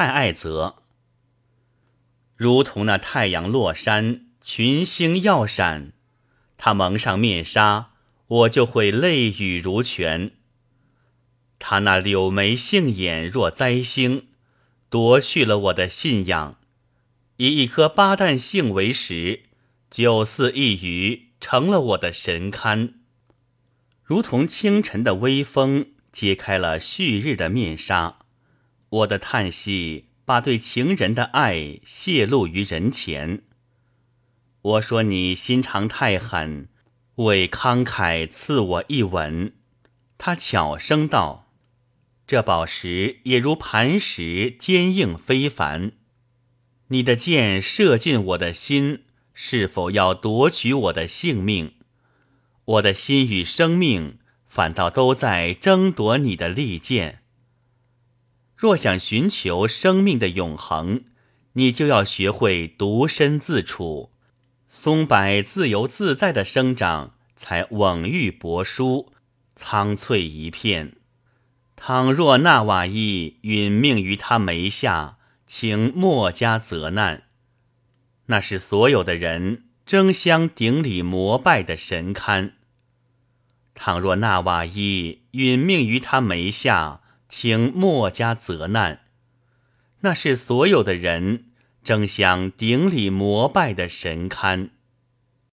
太爱泽，如同那太阳落山，群星耀闪，他蒙上面纱，我就会泪雨如泉。他那柳眉杏眼若灾星，夺去了我的信仰。以一颗八旦杏为食，九四一鱼，成了我的神龛。如同清晨的微风，揭开了旭日的面纱。我的叹息，把对情人的爱泄露于人前。我说你心肠太狠，为慷慨赐我一吻。他悄声道：“这宝石也如磐石，坚硬非凡。你的箭射进我的心，是否要夺取我的性命？我的心与生命，反倒都在争夺你的利剑。”若想寻求生命的永恒，你就要学会独身自处，松柏自由自在的生长，才稳郁柏疏，苍翠一片。倘若纳瓦伊殒命于他眉下，请莫加责难。那是所有的人争相顶礼膜拜的神龛。倘若纳瓦伊殒命于他眉下，请莫家责难，那是所有的人争相顶礼膜拜的神龛。